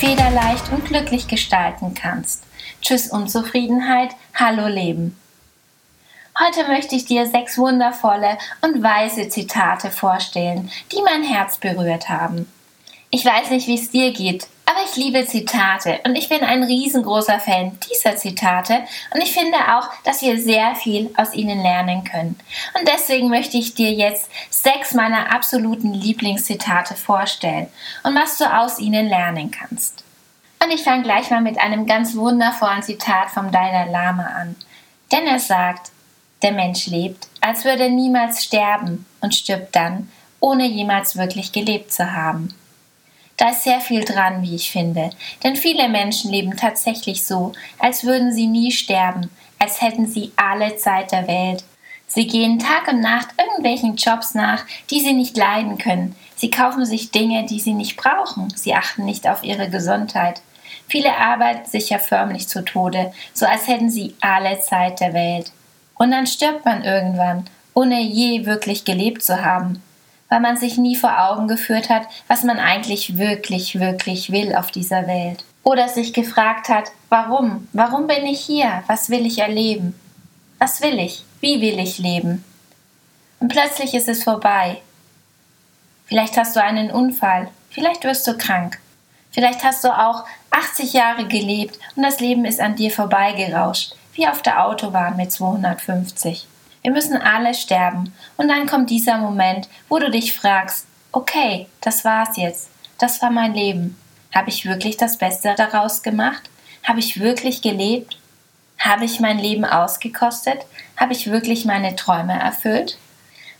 federleicht und glücklich gestalten kannst. Tschüss Unzufriedenheit, hallo Leben. Heute möchte ich dir sechs wundervolle und weise Zitate vorstellen, die mein Herz berührt haben. Ich weiß nicht, wie es dir geht, ich liebe Zitate und ich bin ein riesengroßer Fan dieser Zitate und ich finde auch, dass wir sehr viel aus ihnen lernen können. Und deswegen möchte ich dir jetzt sechs meiner absoluten Lieblingszitate vorstellen und was du aus ihnen lernen kannst. Und ich fange gleich mal mit einem ganz wundervollen Zitat vom Dalai Lama an. Denn er sagt, der Mensch lebt, als würde er niemals sterben und stirbt dann, ohne jemals wirklich gelebt zu haben. Da ist sehr viel dran, wie ich finde. Denn viele Menschen leben tatsächlich so, als würden sie nie sterben, als hätten sie alle Zeit der Welt. Sie gehen Tag und Nacht irgendwelchen Jobs nach, die sie nicht leiden können. Sie kaufen sich Dinge, die sie nicht brauchen. Sie achten nicht auf ihre Gesundheit. Viele arbeiten sich ja förmlich zu Tode, so als hätten sie alle Zeit der Welt. Und dann stirbt man irgendwann, ohne je wirklich gelebt zu haben weil man sich nie vor Augen geführt hat, was man eigentlich wirklich, wirklich will auf dieser Welt. Oder sich gefragt hat, warum? Warum bin ich hier? Was will ich erleben? Was will ich? Wie will ich leben? Und plötzlich ist es vorbei. Vielleicht hast du einen Unfall, vielleicht wirst du krank. Vielleicht hast du auch 80 Jahre gelebt und das Leben ist an dir vorbeigerauscht, wie auf der Autobahn mit 250. Wir müssen alle sterben. Und dann kommt dieser Moment, wo du dich fragst, okay, das war's jetzt. Das war mein Leben. Habe ich wirklich das Beste daraus gemacht? Habe ich wirklich gelebt? Habe ich mein Leben ausgekostet? Habe ich wirklich meine Träume erfüllt?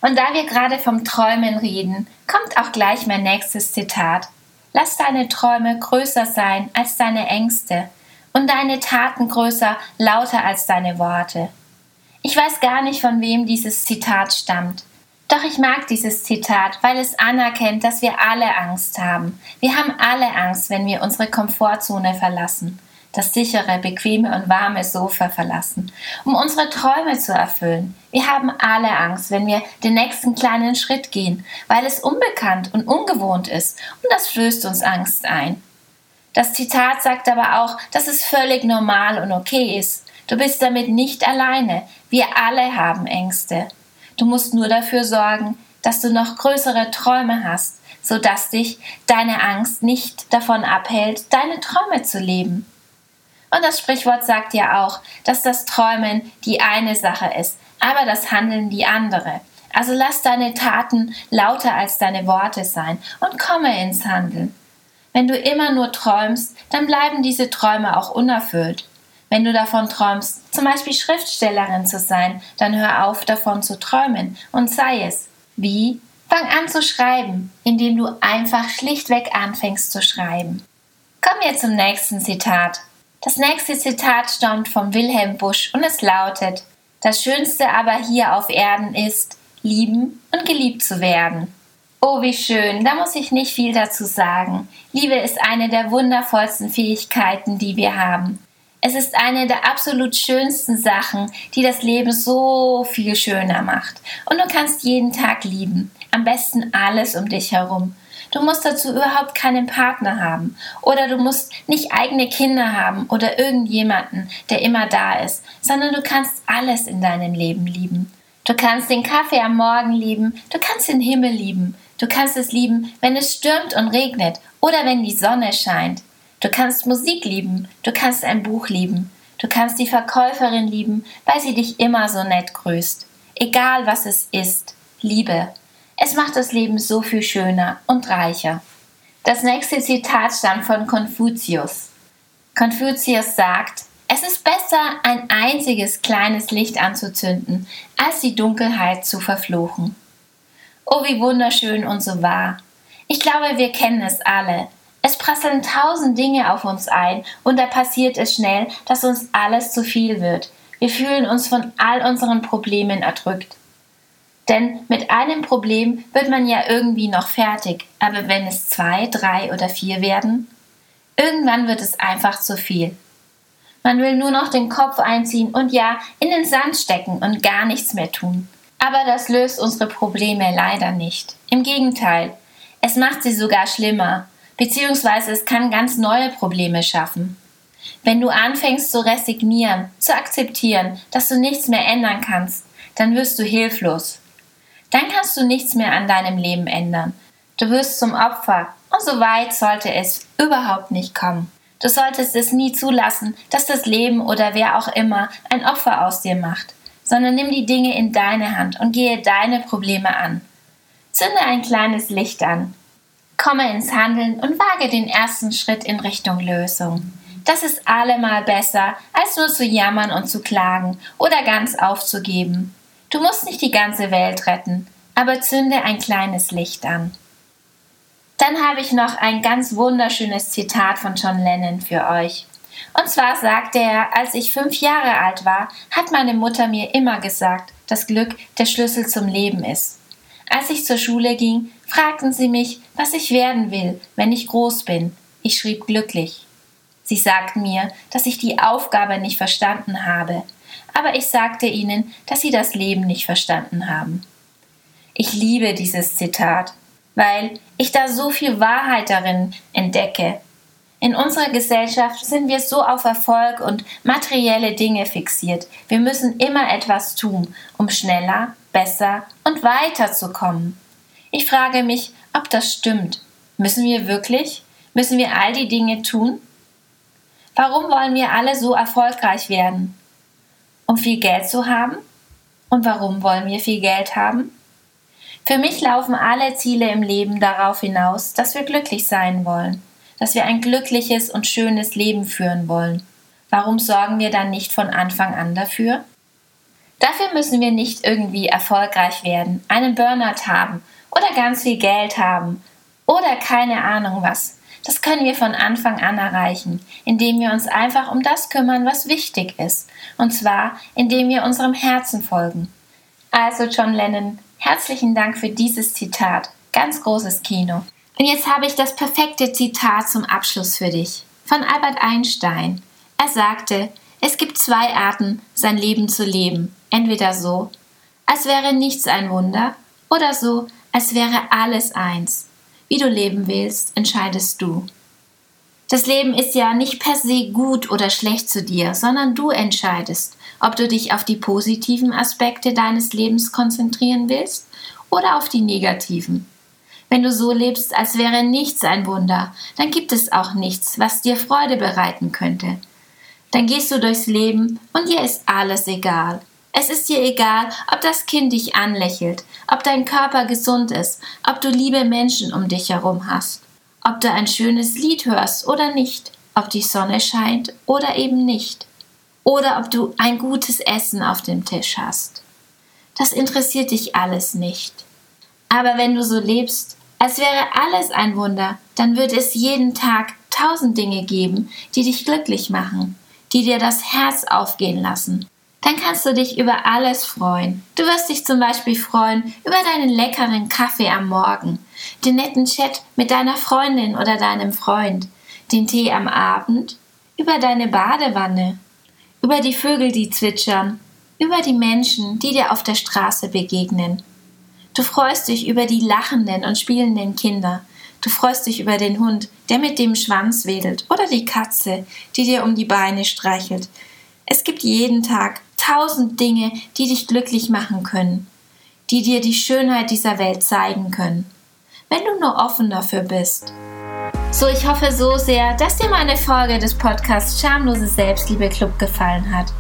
Und da wir gerade vom Träumen reden, kommt auch gleich mein nächstes Zitat. Lass deine Träume größer sein als deine Ängste und deine Taten größer, lauter als deine Worte. Ich weiß gar nicht, von wem dieses Zitat stammt. Doch ich mag dieses Zitat, weil es anerkennt, dass wir alle Angst haben. Wir haben alle Angst, wenn wir unsere Komfortzone verlassen, das sichere, bequeme und warme Sofa verlassen, um unsere Träume zu erfüllen. Wir haben alle Angst, wenn wir den nächsten kleinen Schritt gehen, weil es unbekannt und ungewohnt ist und das flößt uns Angst ein. Das Zitat sagt aber auch, dass es völlig normal und okay ist, Du bist damit nicht alleine. Wir alle haben Ängste. Du musst nur dafür sorgen, dass du noch größere Träume hast, sodass dich deine Angst nicht davon abhält, deine Träume zu leben. Und das Sprichwort sagt ja auch, dass das Träumen die eine Sache ist, aber das Handeln die andere. Also lass deine Taten lauter als deine Worte sein und komme ins Handeln. Wenn du immer nur träumst, dann bleiben diese Träume auch unerfüllt. Wenn du davon träumst, zum Beispiel Schriftstellerin zu sein, dann hör auf davon zu träumen und sei es. Wie? Fang an zu schreiben, indem du einfach schlichtweg anfängst zu schreiben. Kommen wir zum nächsten Zitat. Das nächste Zitat stammt von Wilhelm Busch und es lautet, das Schönste aber hier auf Erden ist, lieben und geliebt zu werden. Oh, wie schön, da muss ich nicht viel dazu sagen. Liebe ist eine der wundervollsten Fähigkeiten, die wir haben. Es ist eine der absolut schönsten Sachen, die das Leben so viel schöner macht. Und du kannst jeden Tag lieben. Am besten alles um dich herum. Du musst dazu überhaupt keinen Partner haben. Oder du musst nicht eigene Kinder haben oder irgendjemanden, der immer da ist, sondern du kannst alles in deinem Leben lieben. Du kannst den Kaffee am Morgen lieben, du kannst den Himmel lieben, du kannst es lieben, wenn es stürmt und regnet oder wenn die Sonne scheint. Du kannst Musik lieben, du kannst ein Buch lieben, du kannst die Verkäuferin lieben, weil sie dich immer so nett grüßt. Egal was es ist, Liebe. Es macht das Leben so viel schöner und reicher. Das nächste Zitat stammt von Konfuzius. Konfuzius sagt, es ist besser, ein einziges kleines Licht anzuzünden, als die Dunkelheit zu verfluchen. Oh, wie wunderschön und so wahr. Ich glaube, wir kennen es alle. Es prasseln tausend Dinge auf uns ein und da passiert es schnell, dass uns alles zu viel wird. Wir fühlen uns von all unseren Problemen erdrückt. Denn mit einem Problem wird man ja irgendwie noch fertig, aber wenn es zwei, drei oder vier werden, irgendwann wird es einfach zu viel. Man will nur noch den Kopf einziehen und ja, in den Sand stecken und gar nichts mehr tun. Aber das löst unsere Probleme leider nicht. Im Gegenteil, es macht sie sogar schlimmer, beziehungsweise es kann ganz neue Probleme schaffen. Wenn du anfängst zu resignieren, zu akzeptieren, dass du nichts mehr ändern kannst, dann wirst du hilflos. Dann kannst du nichts mehr an deinem Leben ändern. Du wirst zum Opfer und so weit sollte es überhaupt nicht kommen. Du solltest es nie zulassen, dass das Leben oder wer auch immer ein Opfer aus dir macht, sondern nimm die Dinge in deine Hand und gehe deine Probleme an. Zünde ein kleines Licht an. Komme ins Handeln und wage den ersten Schritt in Richtung Lösung. Das ist allemal besser, als nur zu jammern und zu klagen oder ganz aufzugeben. Du musst nicht die ganze Welt retten, aber zünde ein kleines Licht an. Dann habe ich noch ein ganz wunderschönes Zitat von John Lennon für euch. Und zwar sagte er, als ich fünf Jahre alt war, hat meine Mutter mir immer gesagt, dass Glück der Schlüssel zum Leben ist. Als ich zur Schule ging, fragten sie mich, was ich werden will, wenn ich groß bin. Ich schrieb glücklich. Sie sagten mir, dass ich die Aufgabe nicht verstanden habe, aber ich sagte ihnen, dass sie das Leben nicht verstanden haben. Ich liebe dieses Zitat, weil ich da so viel Wahrheit darin entdecke. In unserer Gesellschaft sind wir so auf Erfolg und materielle Dinge fixiert. Wir müssen immer etwas tun, um schneller, besser und weiter zu kommen. Ich frage mich, ob das stimmt. Müssen wir wirklich? Müssen wir all die Dinge tun? Warum wollen wir alle so erfolgreich werden? Um viel Geld zu haben? Und warum wollen wir viel Geld haben? Für mich laufen alle Ziele im Leben darauf hinaus, dass wir glücklich sein wollen, dass wir ein glückliches und schönes Leben führen wollen. Warum sorgen wir dann nicht von Anfang an dafür? Dafür müssen wir nicht irgendwie erfolgreich werden, einen Burnout haben oder ganz viel Geld haben oder keine Ahnung was. Das können wir von Anfang an erreichen, indem wir uns einfach um das kümmern, was wichtig ist. Und zwar, indem wir unserem Herzen folgen. Also John Lennon, Herzlichen Dank für dieses Zitat. Ganz großes Kino. Und jetzt habe ich das perfekte Zitat zum Abschluss für dich. Von Albert Einstein. Er sagte, es gibt zwei Arten, sein Leben zu leben. Entweder so, als wäre nichts ein Wunder, oder so, als wäre alles eins. Wie du leben willst, entscheidest du. Das Leben ist ja nicht per se gut oder schlecht zu dir, sondern du entscheidest, ob du dich auf die positiven Aspekte deines Lebens konzentrieren willst oder auf die negativen. Wenn du so lebst, als wäre nichts ein Wunder, dann gibt es auch nichts, was dir Freude bereiten könnte. Dann gehst du durchs Leben und dir ist alles egal. Es ist dir egal, ob das Kind dich anlächelt, ob dein Körper gesund ist, ob du liebe Menschen um dich herum hast ob du ein schönes Lied hörst oder nicht, ob die Sonne scheint oder eben nicht, oder ob du ein gutes Essen auf dem Tisch hast. Das interessiert dich alles nicht. Aber wenn du so lebst, als wäre alles ein Wunder, dann wird es jeden Tag tausend Dinge geben, die dich glücklich machen, die dir das Herz aufgehen lassen, dann kannst du dich über alles freuen. Du wirst dich zum Beispiel freuen über deinen leckeren Kaffee am Morgen, den netten Chat mit deiner Freundin oder deinem Freund, den Tee am Abend, über deine Badewanne, über die Vögel, die zwitschern, über die Menschen, die dir auf der Straße begegnen. Du freust dich über die lachenden und spielenden Kinder. Du freust dich über den Hund, der mit dem Schwanz wedelt, oder die Katze, die dir um die Beine streichelt. Es gibt jeden Tag tausend Dinge, die dich glücklich machen können, die dir die Schönheit dieser Welt zeigen können, wenn du nur offen dafür bist. So, ich hoffe so sehr, dass dir meine Folge des Podcasts Schamlose Selbstliebe Club gefallen hat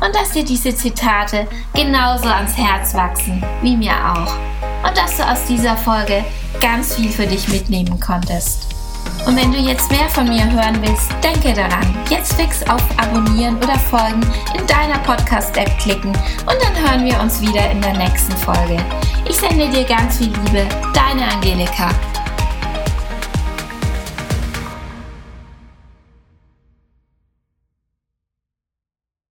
und dass dir diese Zitate genauso ans Herz wachsen wie mir auch und dass du aus dieser Folge ganz viel für dich mitnehmen konntest. Und wenn du jetzt mehr von mir hören willst, denke daran, jetzt fix auf Abonnieren oder Folgen in deiner Podcast-App klicken und dann hören wir uns wieder in der nächsten Folge. Ich sende dir ganz viel Liebe, deine Angelika.